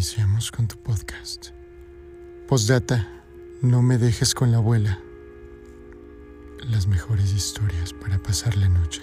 iniciamos con tu podcast. Postdata, no me dejes con la abuela. Las mejores historias para pasar la noche.